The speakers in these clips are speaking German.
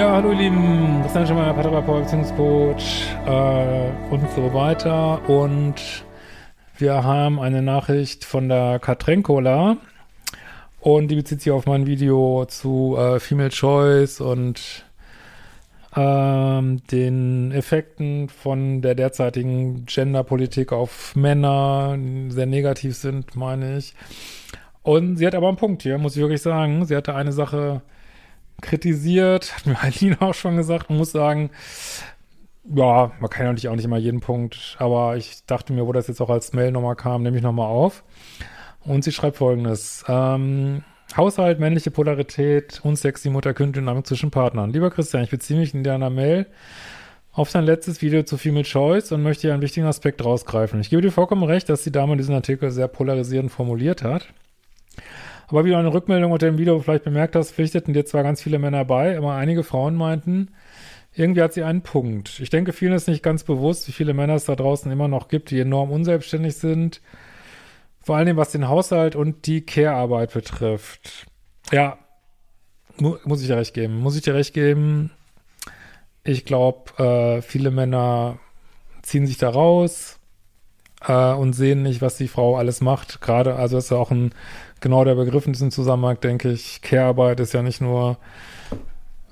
Ja, hallo ihr Lieben, Christian Schemmer, Paartherapeut, Beziehungscoach äh, und so weiter. Und wir haben eine Nachricht von der Katrenkola und die bezieht sich auf mein Video zu äh, Female Choice und ähm, den Effekten von der derzeitigen Genderpolitik auf Männer, die sehr negativ sind, meine ich. Und sie hat aber einen Punkt hier, muss ich wirklich sagen. Sie hatte eine Sache kritisiert, hat mir Eileen auch schon gesagt, man muss sagen, ja, man kann ja natürlich auch nicht immer jeden Punkt, aber ich dachte mir, wo das jetzt auch als Mail nochmal kam, nehme ich nochmal auf. Und sie schreibt folgendes, ähm, Haushalt, männliche Polarität, unsexy Mutter-Kind-Dynamik zwischen Partnern. Lieber Christian, ich beziehe mich in deiner Mail auf dein letztes Video zu Female Choice und möchte hier einen wichtigen Aspekt rausgreifen. Ich gebe dir vollkommen recht, dass die Dame diesen Artikel sehr polarisierend formuliert hat. Aber wie du eine Rückmeldung unter dem Video vielleicht bemerkt hast, pflichteten dir zwar ganz viele Männer bei, aber einige Frauen meinten, irgendwie hat sie einen Punkt. Ich denke, vielen ist nicht ganz bewusst, wie viele Männer es da draußen immer noch gibt, die enorm unselbstständig sind. Vor allem was den Haushalt und die Care-Arbeit betrifft. Ja, mu muss ich dir recht geben. Muss ich dir recht geben. Ich glaube, äh, viele Männer ziehen sich da raus äh, und sehen nicht, was die Frau alles macht. Gerade, also das ist ja auch ein genau der Begriff in diesem Zusammenhang, denke ich. Care-Arbeit ist ja nicht nur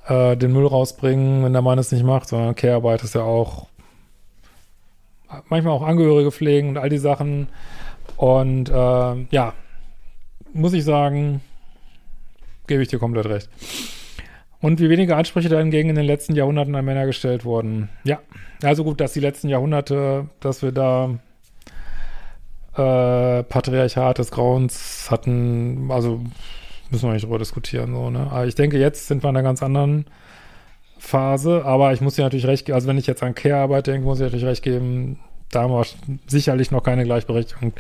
äh, den Müll rausbringen, wenn der Mann es nicht macht, sondern Care-Arbeit ist ja auch manchmal auch Angehörige pflegen und all die Sachen. Und äh, ja, muss ich sagen, gebe ich dir komplett recht. Und wie wenige Ansprüche dahingegen in den letzten Jahrhunderten an Männer gestellt wurden. Ja, also gut, dass die letzten Jahrhunderte, dass wir da äh, Patriarchat des Grauens hatten, also müssen wir nicht drüber diskutieren, so, ne? Aber ich denke, jetzt sind wir in einer ganz anderen Phase, aber ich muss dir natürlich recht geben, also wenn ich jetzt an Care-Arbeit denke, muss ich natürlich recht geben, da haben wir sicherlich noch keine Gleichberechtigung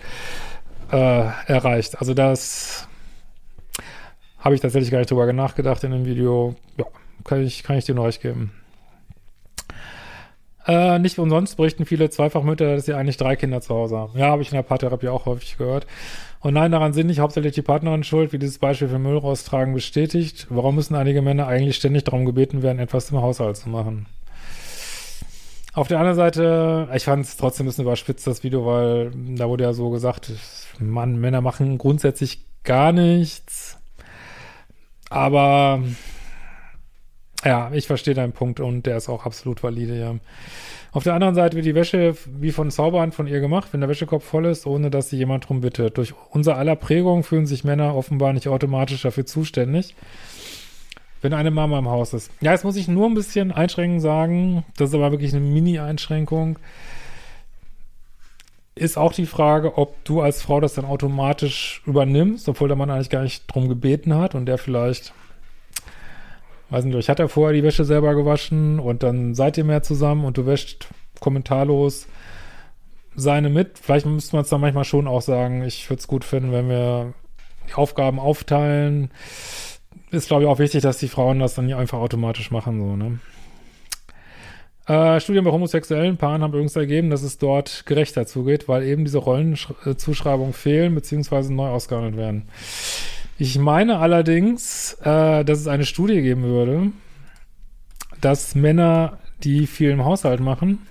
äh, erreicht. Also das habe ich tatsächlich gar nicht drüber nachgedacht in dem Video. Ja, kann ich, kann ich dir nur recht geben. Äh, nicht umsonst berichten viele Zweifachmütter, dass sie eigentlich drei Kinder zu Hause haben. Ja, habe ich in der Paartherapie auch häufig gehört. Und nein, daran sind nicht hauptsächlich die Partnerin schuld, wie dieses Beispiel für Müll raustragen bestätigt. Warum müssen einige Männer eigentlich ständig darum gebeten werden, etwas im Haushalt zu machen? Auf der anderen Seite, ich fand es trotzdem ein bisschen überspitzt, das Video, weil da wurde ja so gesagt, Mann, Männer machen grundsätzlich gar nichts. Aber ja, ich verstehe deinen Punkt und der ist auch absolut valide, ja. Auf der anderen Seite wird die Wäsche wie von Zauberhand von ihr gemacht, wenn der Wäschekorb voll ist, ohne dass sie jemand drum bittet. Durch unser aller Prägung fühlen sich Männer offenbar nicht automatisch dafür zuständig, wenn eine Mama im Haus ist. Ja, jetzt muss ich nur ein bisschen einschränkend sagen, das ist aber wirklich eine Mini-Einschränkung. Ist auch die Frage, ob du als Frau das dann automatisch übernimmst, obwohl der Mann eigentlich gar nicht drum gebeten hat und der vielleicht weiß nicht, ich hatte vorher die Wäsche selber gewaschen und dann seid ihr mehr zusammen und du wäscht kommentarlos seine mit. Vielleicht müsste man es dann manchmal schon auch sagen, ich würde es gut finden, wenn wir die Aufgaben aufteilen. Ist, glaube ich, auch wichtig, dass die Frauen das dann nicht einfach automatisch machen, so, ne? Äh, Studien bei homosexuellen Paaren haben übrigens ergeben, dass es dort gerechter zugeht, weil eben diese Rollenzuschreibungen fehlen, beziehungsweise neu ausgehandelt werden. Ich meine allerdings, äh, dass es eine Studie geben würde, dass Männer, die viel im Haushalt machen,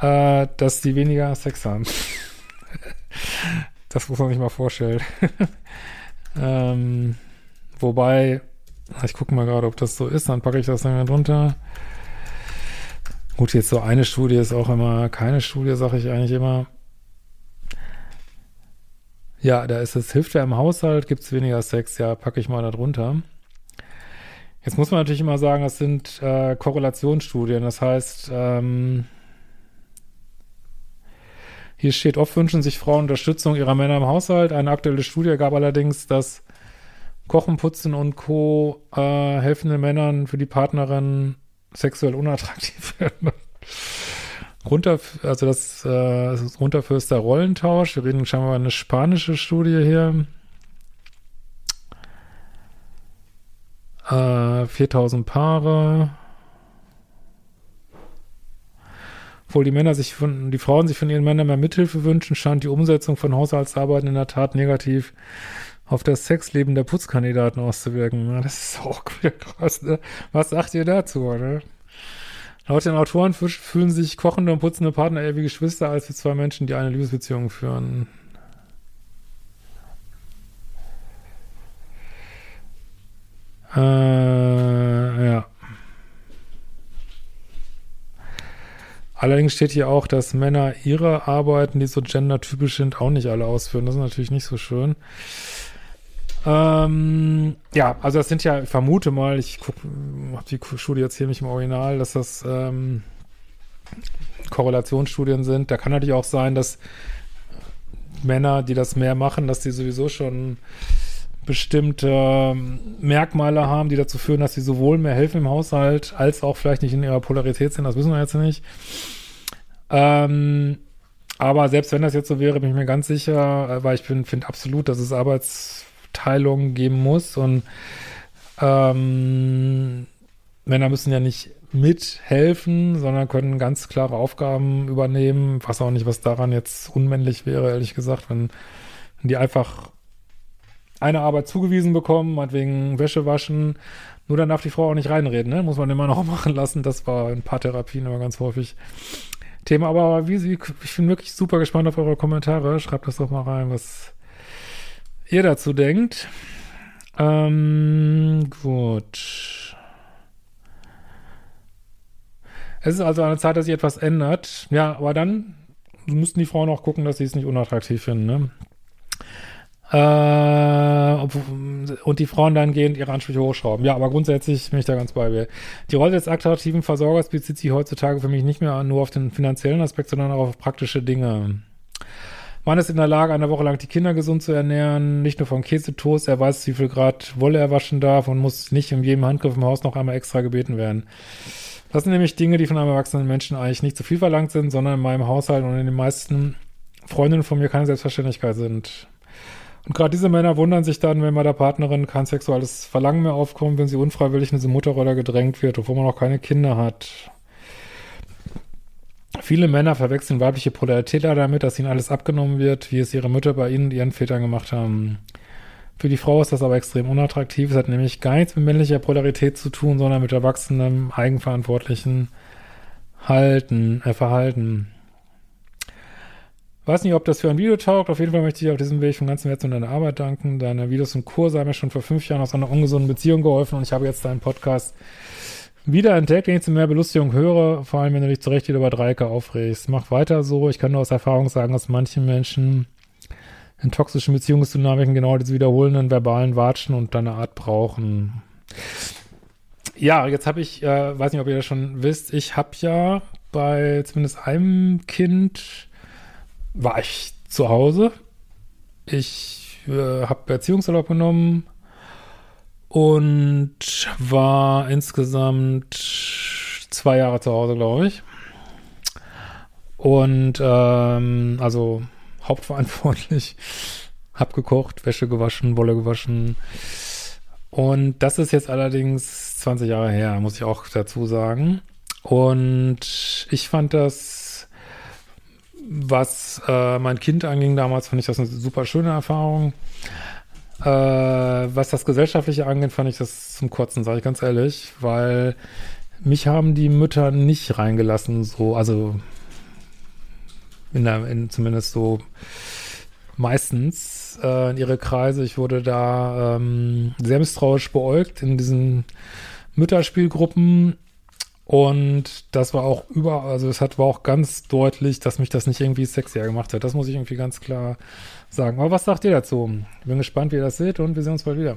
äh, dass die weniger Sex haben. das muss man sich mal vorstellen. ähm, wobei, ich gucke mal gerade, ob das so ist, dann packe ich das dann drunter. Gut, jetzt so eine Studie ist auch immer keine Studie, sage ich eigentlich immer. Ja, da ist es, hilft ja im Haushalt, gibt es weniger Sex, ja, packe ich mal da drunter. Jetzt muss man natürlich immer sagen, das sind äh, Korrelationsstudien. Das heißt, ähm, hier steht, oft wünschen sich Frauen Unterstützung ihrer Männer im Haushalt. Eine aktuelle Studie gab allerdings, dass Kochen, Putzen und Co. Äh, helfende Männern für die Partnerin sexuell unattraktiv werden. Runter, also das, äh, das runterfürster Rollentausch. Wir reden scheinbar über eine spanische Studie hier. Äh, 4000 Paare. Obwohl die Männer sich von, die Frauen sich von ihren Männern mehr Mithilfe wünschen, scheint die Umsetzung von Haushaltsarbeiten in der Tat negativ auf das Sexleben der Putzkandidaten auszuwirken. Das ist auch krass, ne? Was sagt ihr dazu, ne? Laut den Autoren fühlen sich kochende und putzende Partner eher wie Geschwister als wie zwei Menschen, die eine Liebesbeziehung führen. Äh, ja. Allerdings steht hier auch, dass Männer ihre Arbeiten, die so gendertypisch sind, auch nicht alle ausführen. Das ist natürlich nicht so schön. Ähm, ja, also das sind ja, ich vermute mal, ich habe die Studie jetzt hier nicht im Original, dass das ähm, Korrelationsstudien sind. Da kann natürlich auch sein, dass Männer, die das mehr machen, dass die sowieso schon bestimmte ähm, Merkmale haben, die dazu führen, dass sie sowohl mehr helfen im Haushalt, als auch vielleicht nicht in ihrer Polarität sind. Das wissen wir jetzt nicht. Ähm, aber selbst wenn das jetzt so wäre, bin ich mir ganz sicher, äh, weil ich finde absolut, dass es Arbeitsteilungen geben muss und ähm, Männer müssen ja nicht mithelfen, sondern können ganz klare Aufgaben übernehmen. Ich weiß auch nicht, was daran jetzt unmännlich wäre, ehrlich gesagt, wenn, wenn die einfach eine Arbeit zugewiesen bekommen, meinetwegen Wäsche waschen. Nur dann darf die Frau auch nicht reinreden, ne? Muss man immer noch machen lassen. Das war in Paartherapien immer ganz häufig Thema. Aber wie ich bin wirklich super gespannt auf eure Kommentare. Schreibt das doch mal rein, was ihr dazu denkt. Ähm, gut. Es ist also eine Zeit, dass sich etwas ändert. Ja, aber dann müssten die Frauen auch gucken, dass sie es nicht unattraktiv finden, ne? Äh, und die Frauen dann gehend ihre Ansprüche hochschrauben. Ja, aber grundsätzlich bin ich da ganz bei mir. Die Rolle des attraktiven Versorgers bezieht sich heutzutage für mich nicht mehr nur auf den finanziellen Aspekt, sondern auch auf praktische Dinge. Man ist in der Lage, eine Woche lang die Kinder gesund zu ernähren, nicht nur vom Käsetoast, er weiß, wie viel Grad Wolle er waschen darf und muss nicht in jedem Handgriff im Haus noch einmal extra gebeten werden. Das sind nämlich Dinge, die von einem erwachsenen Menschen eigentlich nicht zu viel verlangt sind, sondern in meinem Haushalt und in den meisten Freundinnen von mir keine Selbstverständlichkeit sind. Und gerade diese Männer wundern sich dann, wenn bei der Partnerin kein sexuelles Verlangen mehr aufkommt, wenn sie unfreiwillig in diese Mutterrolle gedrängt wird, obwohl man noch keine Kinder hat. Viele Männer verwechseln weibliche Polarität damit, dass ihnen alles abgenommen wird, wie es ihre Mütter bei ihnen und ihren Vätern gemacht haben. Für die Frau ist das aber extrem unattraktiv. Es hat nämlich gar nichts mit männlicher Polarität zu tun, sondern mit erwachsenem, eigenverantwortlichen Halten, äh, Verhalten. Weiß nicht, ob das für ein Video taugt. Auf jeden Fall möchte ich auf diesem Weg von ganzem Herzen deine Arbeit danken. Deine Videos und Kurse haben mir schon vor fünf Jahren aus einer ungesunden Beziehung geholfen und ich habe jetzt deinen Podcast wieder entdeckt, den ich zu mehr Belustigung höre, vor allem wenn du dich zu Recht wieder über Dreiecke aufregst. Mach weiter so. Ich kann nur aus Erfahrung sagen, dass manche Menschen in toxischen Beziehungsdynamiken genau diese wiederholenden verbalen Watschen und deine Art brauchen. Ja, jetzt habe ich, äh, weiß nicht, ob ihr das schon wisst, ich habe ja bei zumindest einem Kind war ich zu Hause. Ich äh, habe Erziehungsurlaub genommen und war insgesamt zwei Jahre zu Hause, glaube ich. Und ähm, also hauptverantwortlich. Hab gekocht, Wäsche gewaschen, Wolle gewaschen. Und das ist jetzt allerdings 20 Jahre her, muss ich auch dazu sagen. Und ich fand das was äh, mein Kind anging damals, fand ich das eine super schöne Erfahrung. Äh, was das Gesellschaftliche angeht, fand ich das zum Kurzen, sage ich ganz ehrlich, weil mich haben die Mütter nicht reingelassen, so, also in der, in, zumindest so meistens äh, in ihre Kreise. Ich wurde da ähm, sehr misstrauisch beäugt in diesen Mütterspielgruppen und das war auch über, also es hat war auch ganz deutlich, dass mich das nicht irgendwie sexier gemacht hat. Das muss ich irgendwie ganz klar sagen. Aber was sagt ihr dazu? Ich bin gespannt, wie ihr das seht und wir sehen uns bald wieder.